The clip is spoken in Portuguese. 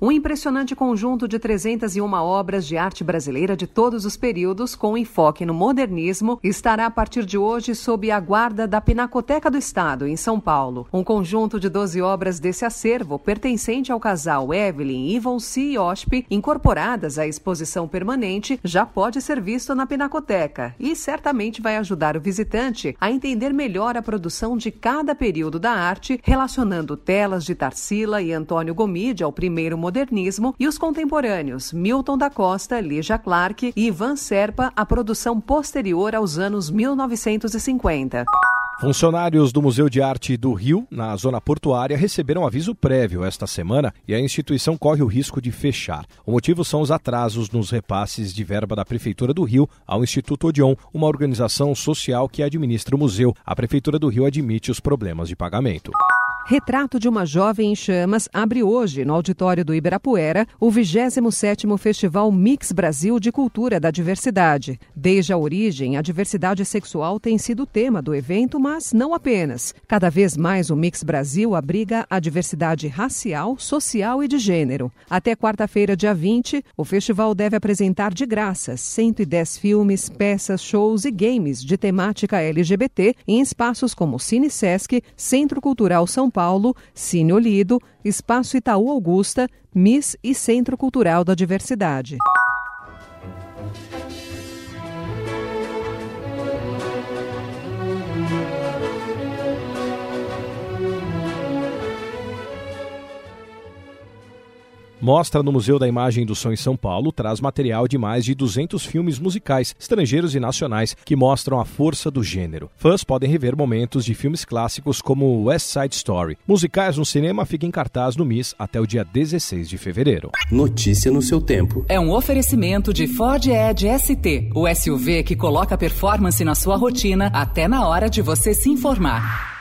Um impressionante conjunto de 301 obras de arte brasileira de todos os períodos, com enfoque no modernismo, estará a partir de hoje sob a guarda da Pinacoteca do Estado, em São Paulo. Um conjunto de 12 obras desse acervo, pertencente ao casal Evelyn Ivonsi e Osp, incorporadas à exposição permanente, já pode ser visto na Pinacoteca e certamente vai ajudar o visitante a entender melhor a produção de cada período da arte, relacionando telas de Tarsila e Antônio Gomide ao primeiro modernismo e os contemporâneos Milton da Costa, Lígia Clark e Ivan Serpa, a produção posterior aos anos 1950. Funcionários do Museu de Arte do Rio, na zona portuária, receberam aviso prévio esta semana e a instituição corre o risco de fechar. O motivo são os atrasos nos repasses de verba da Prefeitura do Rio ao Instituto Odeon, uma organização social que administra o museu. A Prefeitura do Rio admite os problemas de pagamento. Retrato de uma Jovem em Chamas abre hoje, no auditório do Ibirapuera, o 27º Festival Mix Brasil de Cultura da Diversidade. Desde a origem, a diversidade sexual tem sido o tema do evento, mas não apenas. Cada vez mais o Mix Brasil abriga a diversidade racial, social e de gênero. Até quarta-feira, dia 20, o festival deve apresentar de graça 110 filmes, peças, shows e games de temática LGBT em espaços como Cine Sesc, Centro Cultural São Paulo, Paulo, Cine Olido, Espaço Itaú Augusta, MIS e Centro Cultural da Diversidade. Mostra no Museu da Imagem do Som em São Paulo traz material de mais de 200 filmes musicais, estrangeiros e nacionais, que mostram a força do gênero. Fãs podem rever momentos de filmes clássicos como West Side Story. Musicais no cinema fica em cartaz no MIS até o dia 16 de fevereiro. Notícia no seu tempo. É um oferecimento de Ford Edge ST, o SUV que coloca performance na sua rotina até na hora de você se informar.